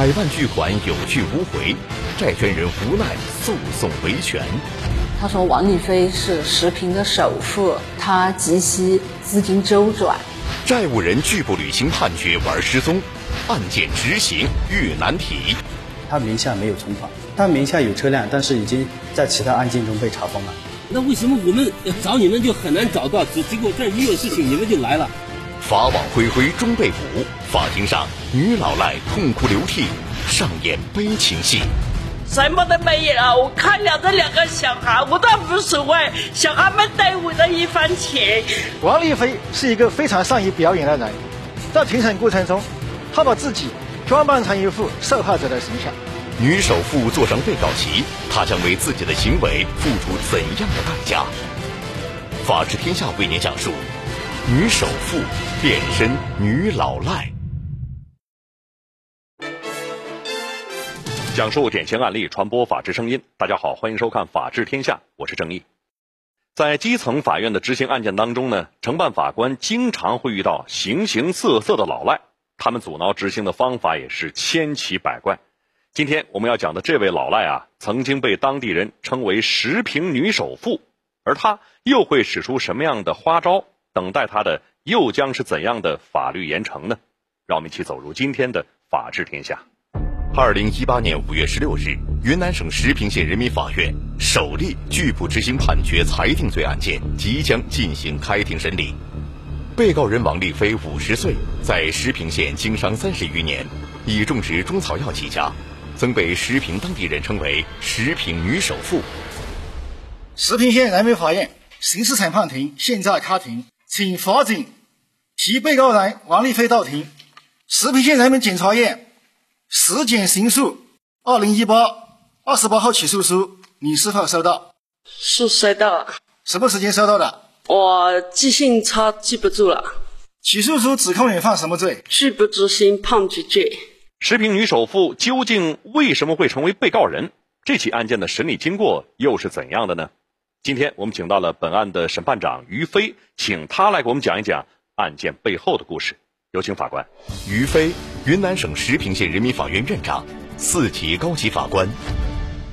百万巨款有去无回，债权人无奈诉讼维权。他说王丽飞是石平的首富，他急需资金周转。债务人拒不履行判决玩失踪，案件执行遇难题。他名下没有存款，他名下有车辆，但是已经在其他案件中被查封了。那为什么我们找你们就很难找到？只结果这一有事情你们就来了。法网恢恢，终被捕。法庭上，女老赖痛哭流涕，上演悲情戏。什么都没有，我看了这两个小孩，我倒无所谓。小孩们带我的一番情。王丽飞是一个非常善于表演的人，在庭审过程中，他把自己装扮成一副受害者的形象。女首富坐上被告席，她将为自己的行为付出怎样的代价？法治天下为您讲述：女首富变身女老赖。讲述典型案例，传播法治声音。大家好，欢迎收看《法治天下》，我是郑毅。在基层法院的执行案件当中呢，承办法官经常会遇到形形色色的老赖，他们阻挠执行的方法也是千奇百怪。今天我们要讲的这位老赖啊，曾经被当地人称为“十平女首富”，而他又会使出什么样的花招？等待他的又将是怎样的法律严惩呢？让我们一起走入今天的《法治天下》。二零一八年五月十六日，云南省石屏县人民法院首例拒不执行判决裁定罪案件即将进行开庭审理。被告人王丽飞五十岁，在石屏县经商三十余年，以种植中草药起家，曾被石屏当地人称为“石屏女首富”。石屏县人民法院刑事审判庭现在开庭，请法警提被告人王丽飞到庭。石屏县人民检察院。实检刑诉二零一八二十八号起诉书，你是否收到？是收到了。什么时间收到的？我记性差，记不住了。起诉书指控你犯什么罪？拒不执行判决罪。石屏女首富究竟为什么会成为被告人？这起案件的审理经过又是怎样的呢？今天我们请到了本案的审判长于飞，请他来给我们讲一讲案件背后的故事。有请法官于飞，云南省石屏县人民法院院长，四级高级法官。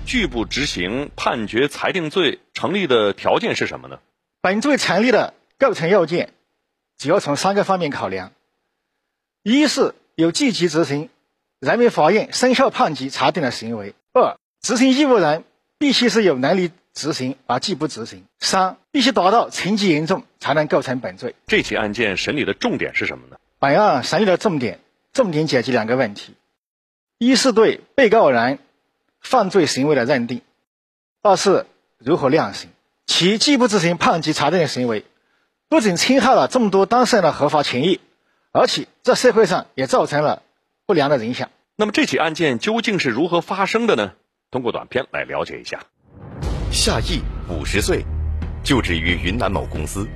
拒不执行判决裁定罪成立的条件是什么呢？本罪成立的构成要件，主要从三个方面考量：一是有积极执行人民法院生效判决裁定的行为；二，执行义务人必须是有能力执行而拒不执行；三，必须达到情节严重才能构成本罪。这起案件审理的重点是什么呢？本案审理的重点，重点解决两个问题：一是对被告人犯罪行为的认定；二是如何量刑。其拒不执行判决裁定的行为，不仅侵害了众多当事人的合法权益，而且在社会上也造成了不良的影响。那么这起案件究竟是如何发生的呢？通过短片来了解一下。夏毅，五十岁，就职于云南某公司。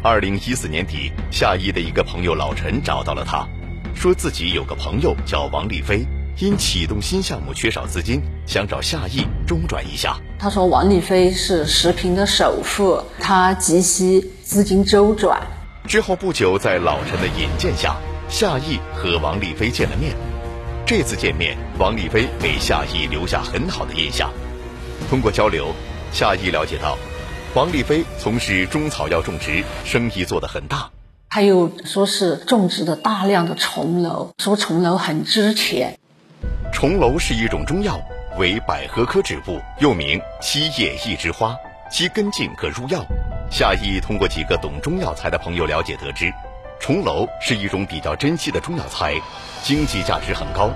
二零一四年底，夏毅的一个朋友老陈找到了他，说自己有个朋友叫王丽飞，因启动新项目缺少资金，想找夏毅中转一下。他说王丽飞是石屏的首富，他急需资金周转。之后不久，在老陈的引荐下，夏毅和王丽飞见了面。这次见面，王立飞给夏毅留下很好的印象。通过交流，夏毅了解到。王立飞从事中草药种植，生意做得很大。他又说是种植的大量的重楼，说重楼很值钱。重楼是一种中药，为百合科植物，又名七叶一枝花，其根茎可入药。夏毅通过几个懂中药材的朋友了解得知，重楼是一种比较珍稀的中药材，经济价值很高，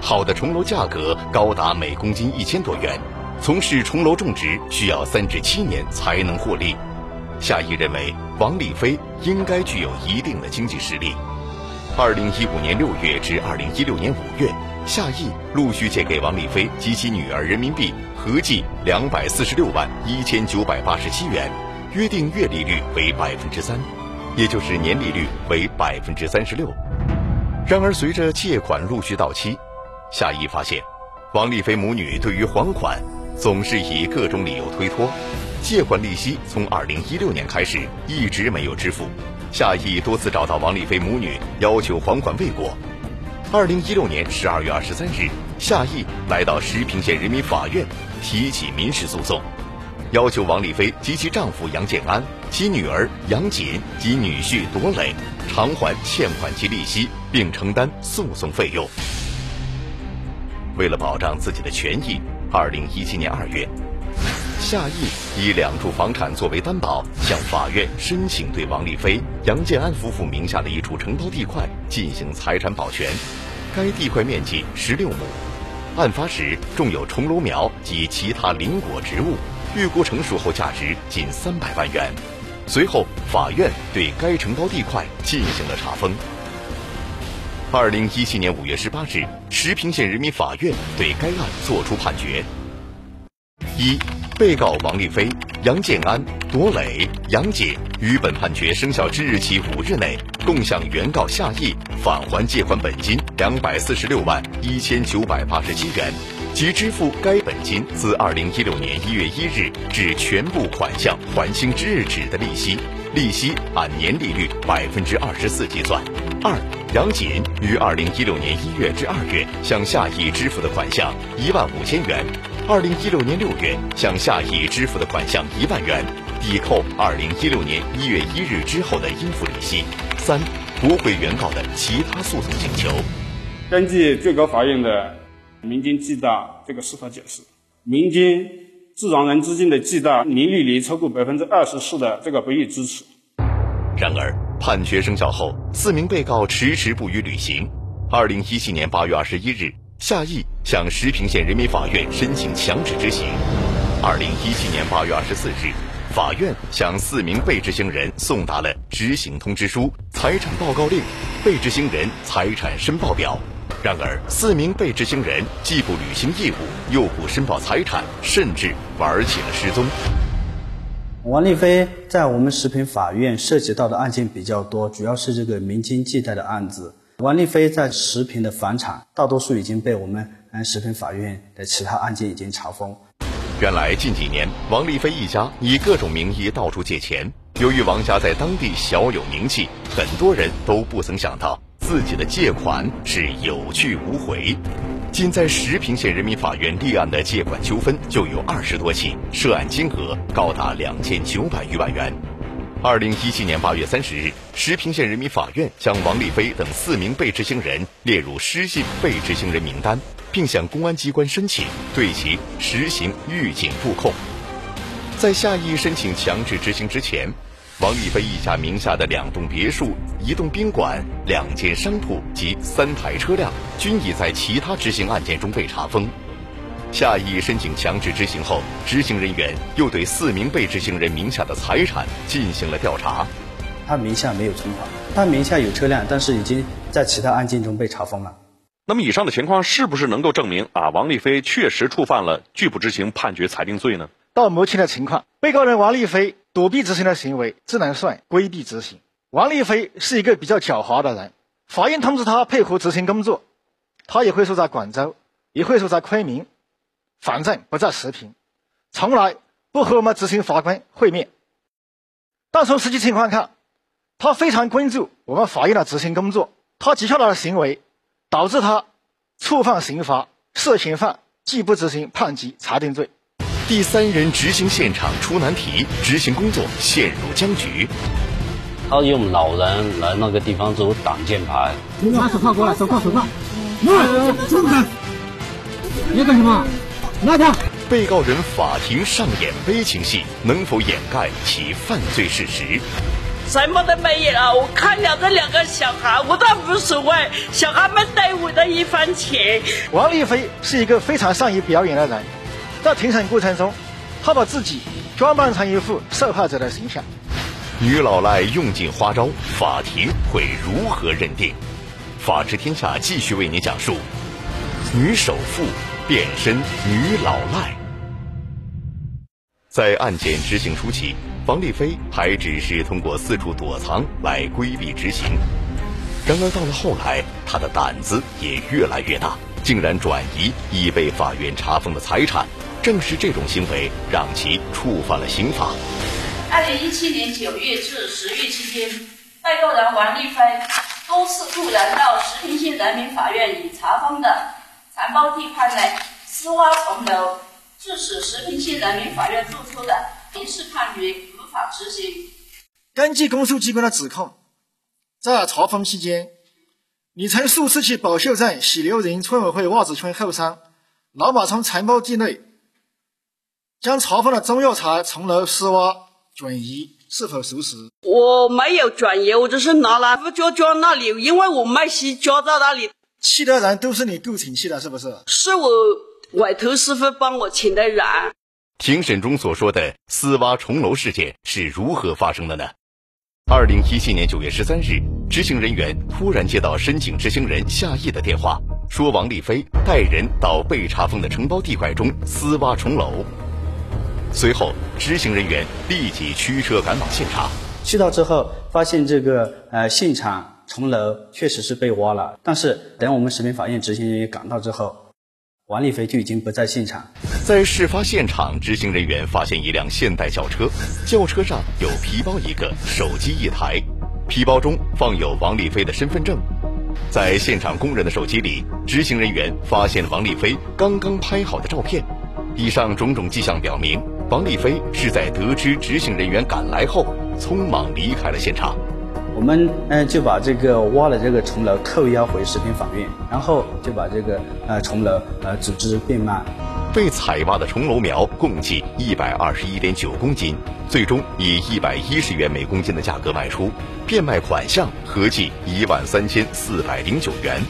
好的重楼价格高达每公斤一千多元。从事重楼种植需要三至七年才能获利。夏毅认为王丽飞应该具有一定的经济实力。二零一五年六月至二零一六年五月，夏毅陆续借给王丽飞及其女儿人民币合计两百四十六万一千九百八十七元，约定月利率为百分之三，也就是年利率为百分之三十六。然而，随着借款陆续到期，夏毅发现王丽飞母女对于还款。总是以各种理由推脱，借款利息从二零一六年开始一直没有支付。夏毅多次找到王丽飞母女要求还款未果。二零一六年十二月二十三日，夏毅来到石屏县人民法院提起民事诉讼，要求王丽飞及其丈夫杨建安、其女儿杨锦及女婿朵磊偿还欠款及利息，并承担诉讼费用。为了保障自己的权益，二零一七年二月，夏毅以两处房产作为担保，向法院申请对王丽飞、杨建安夫妇名下的一处承包地块进行财产保全。该地块面积十六亩，案发时种有重楼苗及其他林果植物，预估成熟后价值近三百万元。随后，法院对该承包地块进行了查封。二零一七年五月十八日，石屏县人民法院对该案作出判决：一、被告王丽飞、杨建安、朵磊、杨姐于本判决生效之日起五日内，共向原告夏毅返还借款本金两百四十六万一千九百八十七元，即支付该本金自二零一六年一月一日至全部款项还清之日止的利息，利息按年利率百分之二十四计算。二、杨锦于二零一六年一月至二月向夏毅支付的款项一万五千元，二零一六年六月向夏毅支付的款项一万元，抵扣二零一六年一月一日之后的应付利息。三、驳回原告的其他诉讼请求。根据最高法院的民间计大这个司法解释，民间自然人资金的计大年利率超过百分之二十四的这个不予支持。然而，判决生效后，四名被告迟迟不予履行。二零一七年八月二十一日，夏毅向石屏县人民法院申请强制执行。二零一七年八月二十四日，法院向四名被执行人送达了执行通知书、财产报告令、被执行人财产申报表。然而，四名被执行人既不履行义务，又不申报财产，甚至玩起了失踪。王丽飞在我们石屏法院涉及到的案件比较多，主要是这个民间借贷的案子。王丽飞在石屏的房产，大多数已经被我们石屏法院的其他案件已经查封。原来近几年，王丽飞一家以各种名义到处借钱。由于王家在当地小有名气，很多人都不曾想到自己的借款是有去无回。仅在石屏县人民法院立案的借款纠纷就有二十多起，涉案金额高达两千九百余万元。二零一七年八月三十日，石屏县人民法院将王立飞等四名被执行人列入失信被执行人名单，并向公安机关申请对其实行预警布控。在下一申请强制执行之前。王立飞一家名下的两栋别墅、一栋宾馆、两间商铺及三台车辆，均已在其他执行案件中被查封。夏毅申请强制执行后，执行人员又对四名被执行人名下的财产进行了调查。他名下没有存款，他名下有车辆，但是已经在其他案件中被查封了。那么，以上的情况是不是能够证明啊，王立飞确实触犯了拒不执行判决裁定罪呢？到目前的情况，被告人王丽飞。躲避执行的行为只能算规避执行。王丽飞是一个比较狡猾的人，法院通知他配合执行工作，他也会说在广州，也会说在昆明，反正不在石屏，从来不和我们执行法官会面。但从实际情况看，他非常关注我们法院的执行工作，他接下来的行为导致他触犯刑法，涉嫌犯拒不执行判决裁定罪。第三人执行现场出难题，执行工作陷入僵局。他用老人来那个地方做挡箭牌。拿手铐过来，手铐，手铐。拿，这么？你要干什么？拿他。被告人法庭上演悲情戏，能否掩盖其犯罪事实？什么都没有啊！我看了这两个小孩，我倒无所谓。小孩们带我的一分钱。王丽飞是一个非常善于表演的人。在庭审过程中，他把自己装扮成一副受害者的形象。女老赖用尽花招，法庭会如何认定？法治天下继续为您讲述：女首富变身女老赖。在案件执行初期，王丽飞还只是通过四处躲藏来规避执行。然而到了后来，他的胆子也越来越大，竟然转移已被法院查封的财产。正是这种行为让其触犯了刑法。二零一七年九月至十月期间，被告人王立飞多次突然到石屏县人民法院已查封的残包地块内私挖重楼，致使石屏县人民法院作出的民事判决无法执行。根据公诉机关的指控，在查封期间，你曾数次去宝秀镇喜流人村委会袜子村后山老马冲残包地内，将查封的中药材重楼私挖转移，是否属实？我没有转移，我只是拿来不家家那里，因为我卖西家在那里。气的人都是你雇请去的，是不是？是我委托师傅帮我请的人。庭审中所说的私挖重楼事件是如何发生的呢？二零一七年九月十三日，执行人员突然接到申请执行人夏毅的电话，说王丽飞带人到被查封的承包地块中私挖重楼。随后，执行人员立即驱车赶往现场。去到之后，发现这个呃现场重楼确实是被挖了，但是等我们食品法院执行人员赶到之后，王丽飞就已经不在现场。在事发现场，执行人员发现一辆现代轿车，轿车上有皮包一个，手机一台，皮包中放有王丽飞的身份证。在现场工人的手机里，执行人员发现王丽飞刚刚拍好的照片。以上种种迹象表明。王丽飞是在得知执行人员赶来后，匆忙离开了现场。我们嗯就把这个挖了这个重楼扣押回食品法院，然后就把这个呃重楼呃组织变卖。被采挖的重楼苗共计一百二十一点九公斤，最终以一百一十元每公斤的价格卖出，变卖款项合计一万三千四百零九元。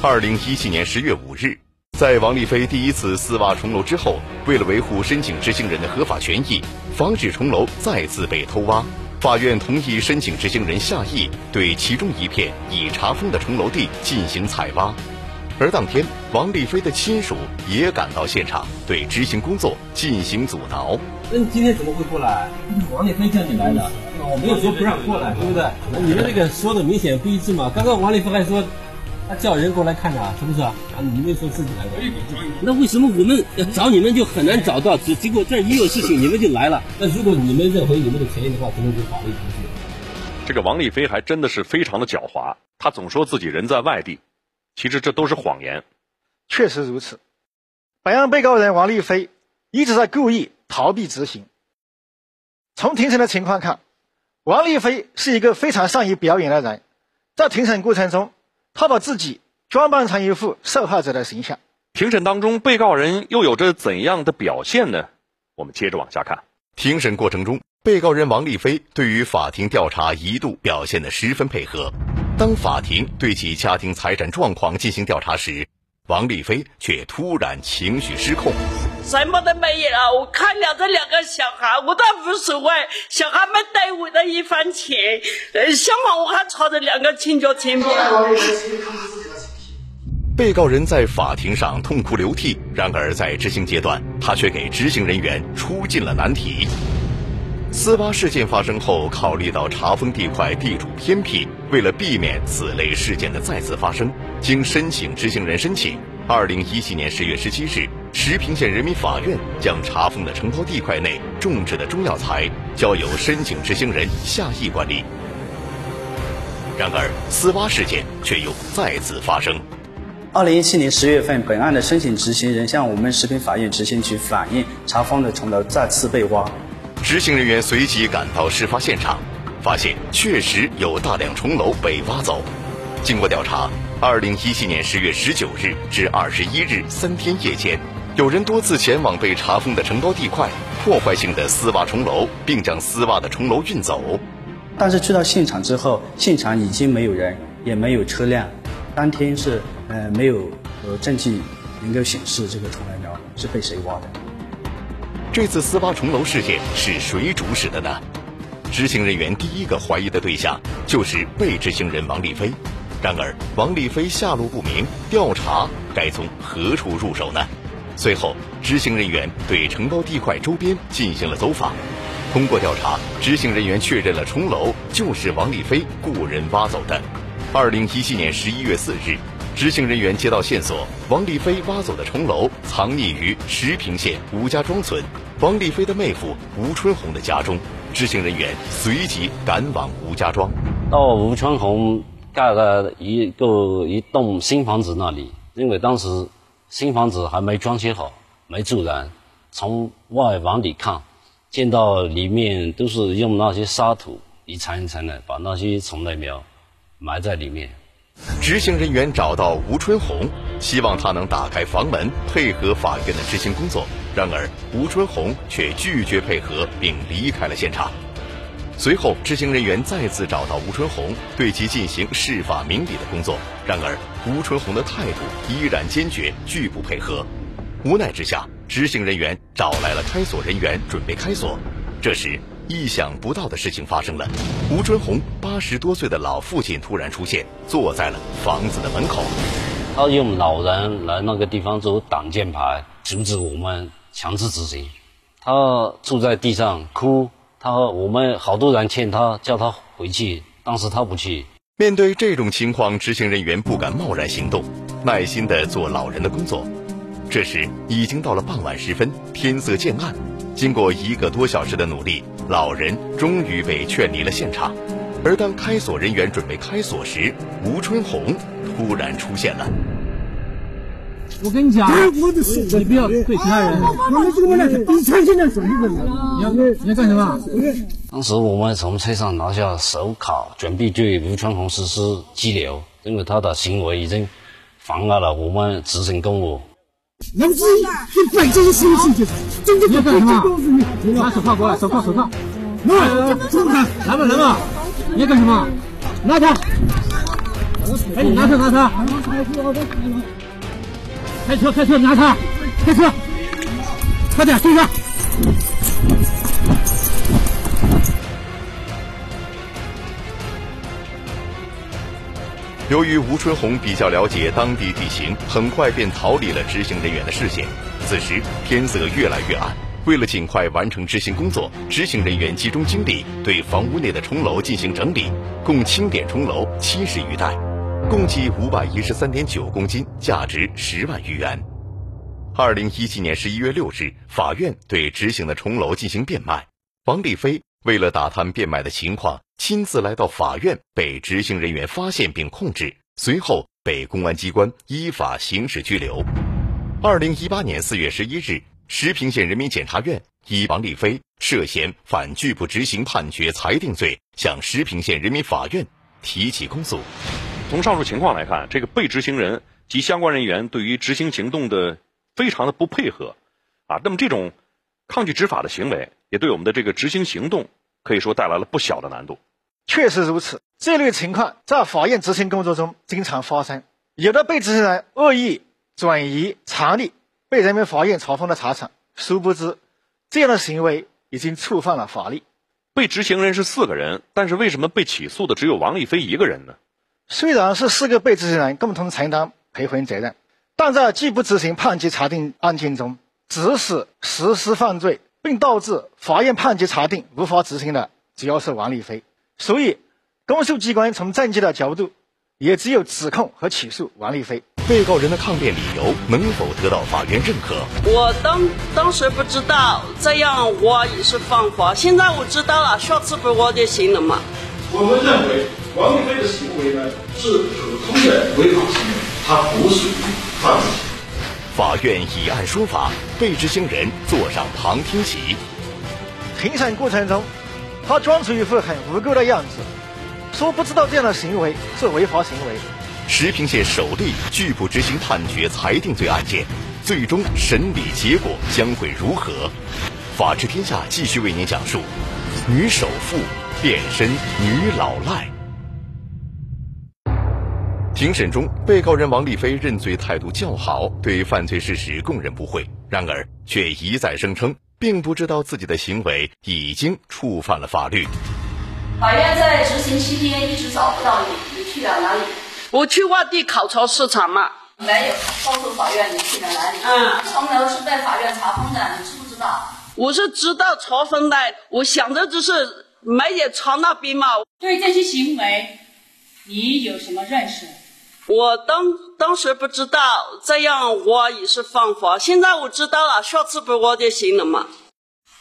二零一七年十月五日。在王丽飞第一次私挖重楼之后，为了维护申请执行人的合法权益，防止重楼再次被偷挖，法院同意申请执行人夏毅对其中一片已查封的重楼地进行采挖。而当天，王丽飞的亲属也赶到现场，对执行工作进行阻挠。那你今天怎么会过来？王丽飞叫你来的，我没有说不让过来，对不对？你们这个说的明显不一致嘛。刚刚王丽飞还说。他叫人过来看的，是不是啊？你们说自己来的，那为什么我们要找你们就很难找到？结结果这一有事情，你们就来了。那如果你们认为你们的权益的话，可能就法律程序。这个王立飞还真的是非常的狡猾，他总说自己人在外地，其实这都是谎言。确实如此，本案被告人王立飞一直在故意逃避执行。从庭审的情况看，王立飞是一个非常善于表演的人，在庭审过程中。他把自己装扮成一副受害者的形象。庭审当中，被告人又有着怎样的表现呢？我们接着往下看。庭审过程中，被告人王丽飞对于法庭调查一度表现得十分配合。当法庭对其家庭财产状况进行调查时，王丽飞却突然情绪失控。什么都没有啊！我看了这两个小孩，我倒无所谓。小孩没带我的一分钱，呃，相反我还朝着两个亲家亲。被告人在法庭上痛哭流涕，然而在执行阶段，他却给执行人员出尽了难题。私挖事件发生后，考虑到查封地块地处偏僻，为了避免此类事件的再次发生，经申请执行人申请，二零一七年十月十七日。石屏县人民法院将查封的承包地块内种植的中药材交由申请执行人夏毅管理。然而，私挖事件却又再次发生。二零一七年十月份，本案的申请执行人向我们食品法院执行局反映，查封的重楼再次被挖。执行人员随即赶到事发现场，发现确实有大量重楼被挖走。经过调查，二零一七年十月十九日至二十一日三天夜间。有人多次前往被查封的承包地块，破坏性的丝挖重楼，并将丝挖的重楼运走。但是去到现场之后，现场已经没有人，也没有车辆。当天是呃没有呃证据能够显示这个重楼苗是被谁挖的。这次丝挖重楼事件是谁主使的呢？执行人员第一个怀疑的对象就是被执行人王丽飞。然而王丽飞下落不明，调查该从何处入手呢？随后，执行人员对承包地块周边进行了走访。通过调查，执行人员确认了重楼就是王立飞雇人挖走的。二零一七年十一月四日，执行人员接到线索，王立飞挖走的重楼藏匿于石屏县吴家庄村王立飞的妹夫吴春红的家中。执行人员随即赶往吴家庄。到吴春红盖了一个一栋新房子那里，因为当时新房子还没装修好，没住人，从外往里看，见到里面都是用那些沙土一层一层的把那些虫类苗埋在里面。执行人员找到吴春红，希望他能打开房门，配合法院的执行工作。然而，吴春红却拒绝配合，并离开了现场。随后，执行人员再次找到吴春红，对其进行释法明理的工作。然而，吴春红的态度依然坚决，拒不配合。无奈之下，执行人员找来了开锁人员，准备开锁。这时，意想不到的事情发生了，吴春红八十多岁的老父亲突然出现，坐在了房子的门口。他用老人来那个地方做挡箭牌，阻止我们强制执行。他坐在地上哭，他我们好多人劝他，叫他回去，当时他不去。面对这种情况，执行人员不敢贸然行动，耐心地做老人的工作。这时已经到了傍晚时分，天色渐暗。经过一个多小时的努力，老人终于被劝离了现场。而当开锁人员准备开锁时，吴春红突然出现了。我跟你讲，你不要对其他人。你要你要干什么？当时我们从车上拿下手铐，准备对吴春红实施拘留，因为他的行为已经妨碍了我们执行公务。能知就摆这些事情，你要干什么？拿手铐过来，手铐手铐。来，住他！来吧来吧，你要干什么？拿他！哎，你拿他拿车！开车开车拿他！开车！快点追他！由于吴春红比较了解当地地形，很快便逃离了执行人员的视线。此时天色越来越暗，为了尽快完成执行工作，执行人员集中精力对房屋内的钟楼进行整理，共清点钟楼七十余袋，共计五百一十三点九公斤，价值十万余元。二零一七年十一月六日，法院对执行的钟楼进行变卖。王丽飞为了打探变卖的情况。亲自来到法院，被执行人员发现并控制，随后被公安机关依法刑事拘留。二零一八年四月十一日，石屏县人民检察院以王丽飞涉嫌反拒不执行判决裁定罪，向石屏县人民法院提起公诉。从上述情况来看，这个被执行人及相关人员对于执行行动的非常的不配合，啊，那么这种抗拒执法的行为，也对我们的这个执行行动可以说带来了不小的难度。确实如此，这类情况在法院执行工作中经常发生。有的被执行人恶意转移藏匿，被人民法院查封的财产。殊不知，这样的行为已经触犯了法律。被执行人是四个人，但是为什么被起诉的只有王立飞一个人呢？虽然是四个被执行人共同承担赔偿责任，但在拒不执行判决裁定案件中，指使实施犯罪并导致法院判决裁定无法执行的，主要是王立飞。所以，公诉机关从证据的角度，也只有指控和起诉王立飞。被告人的抗辩理由能否得到法院认可？我当当时不知道，这样我也是犯法。现在我知道了，下次不我就行了嘛。我们认为王立飞的行为呢是普通的违法行为，他不属于犯罪。法院以案说法，被执行人坐上旁听席。庭审过程中。他装出一副很无辜的样子，说不知道这样的行为是违法行为。石屏县首例拒不执行判决裁定罪案件，最终审理结果将会如何？法治天下继续为您讲述：女首富变身女老赖。庭审中，被告人王丽飞认罪态度较好，对犯罪事实供认不讳，然而却一再声称。并不知道自己的行为已经触犯了法律。法院在执行期间一直找不到你，你去了哪里？我去外地考察市场嘛。没有告诉法院你去了哪里。嗯，钟楼是被法院查封的，你知不知道？我是知道查封的，我想着只是没有查那边嘛。对这些行为，你有什么认识？我当当时不知道，这样我也是犯法。现在我知道了，下次不我就行了嘛。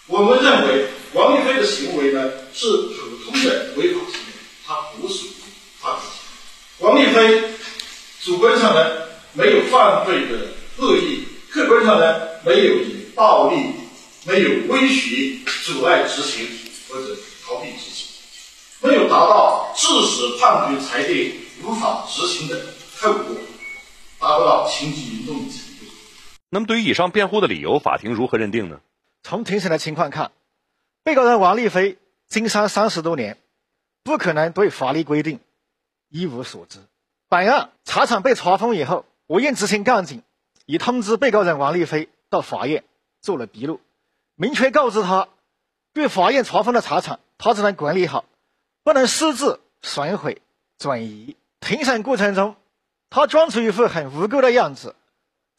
我们认为王立飞的行为呢是普通的违法行为，他不属于犯罪。王立飞主观上呢没有犯罪的恶意，客观上呢没有以暴力、没有威胁阻碍执行或者逃避执行，没有达到致使判决裁定无法执行的后果，达不到情节严重的程度。那么，对于以上辩护的理由，法庭如何认定呢？从庭审的情况看，被告人王立飞经商三十多年，不可能对法律规定一无所知。本案茶厂被查封以后，我院执行干警已通知被告人王立飞到法院做了笔录，明确告知他，对法院查封的茶厂，他只能管理好，不能私自损毁、转移。庭审过程中，他装出一副很无辜的样子，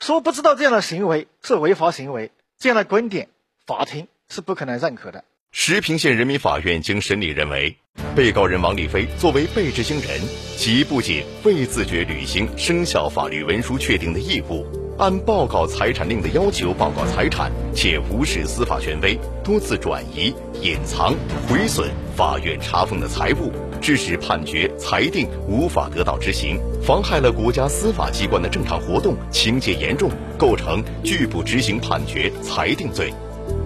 说不知道这样的行为是违法行为，这样的观点。法庭是不可能认可的。石屏县人民法院经审理认为，被告人王立飞作为被执行人，其不仅未自觉履行生效法律文书确定的义务，按报告财产令的要求报告财产，且无视司法权威，多次转移、隐藏、毁损法院查封的财物，致使判决裁定无法得到执行，妨害了国家司法机关的正常活动，情节严重，构成拒不执行判决裁定罪。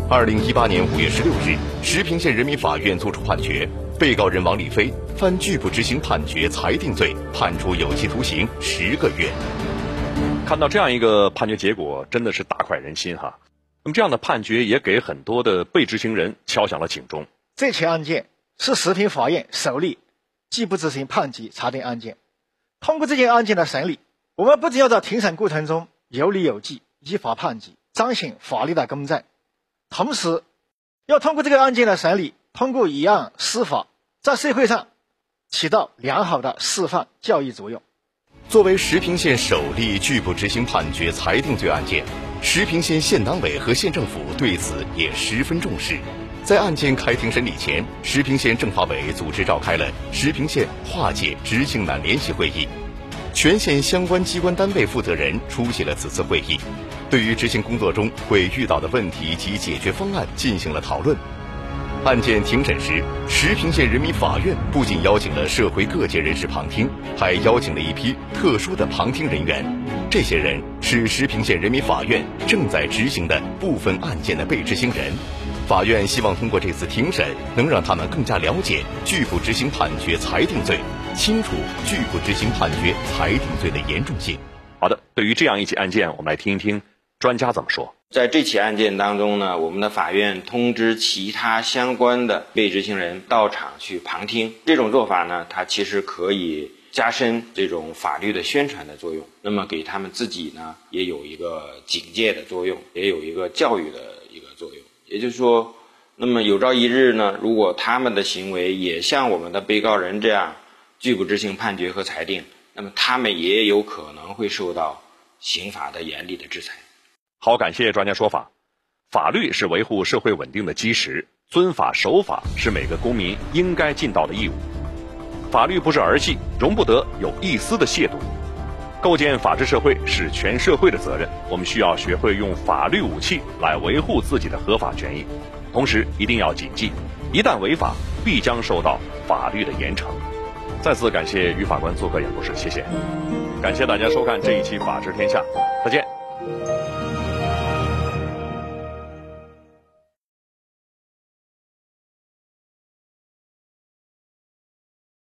二零一八年五月十六日，石屏县人民法院作出判决，被告人王立飞犯拒不执行判决裁定罪，判处有期徒刑十个月。看到这样一个判决结果，真的是大快人心哈。那么这样的判决也给很多的被执行人敲响了警钟。这起案件是石屏法院首例拒不执行判决裁定案件。通过这件案件的审理，我们不仅要在庭审过程中有理有据、依法判决，彰显法律的公正。同时，要通过这个案件的审理，通过一案司法，在社会上起到良好的示范教育作用。作为石屏县首例拒不执行判决裁定罪案件，石屏县县党委和县政府对此也十分重视。在案件开庭审理前，石屏县政法委组织召开了石屏县化解执行难联席会议，全县相关机关单位负责人出席了此次会议。对于执行工作中会遇到的问题及解决方案进行了讨论。案件庭审时，石屏县人民法院不仅邀请了社会各界人士旁听，还邀请了一批特殊的旁听人员。这些人是石屏县人民法院正在执行的部分案件的被执行人。法院希望通过这次庭审，能让他们更加了解拒不执行判决裁定罪，清楚拒不执行判决裁定罪的严重性。好的，对于这样一起案件，我们来听一听。专家怎么说？在这起案件当中呢，我们的法院通知其他相关的被执行人到场去旁听。这种做法呢，它其实可以加深这种法律的宣传的作用。那么给他们自己呢，也有一个警戒的作用，也有一个教育的。也就是说，那么有朝一日呢，如果他们的行为也像我们的被告人这样拒不执行判决和裁定，那么他们也有可能会受到刑法的严厉的制裁。好，感谢专家说法。法律是维护社会稳定的基石，遵法守法是每个公民应该尽到的义务。法律不是儿戏，容不得有一丝的亵渎。构建法治社会是全社会的责任，我们需要学会用法律武器来维护自己的合法权益。同时，一定要谨记，一旦违法，必将受到法律的严惩。再次感谢于法官做客演播室，谢谢。感谢大家收看这一期《法治天下》，再见。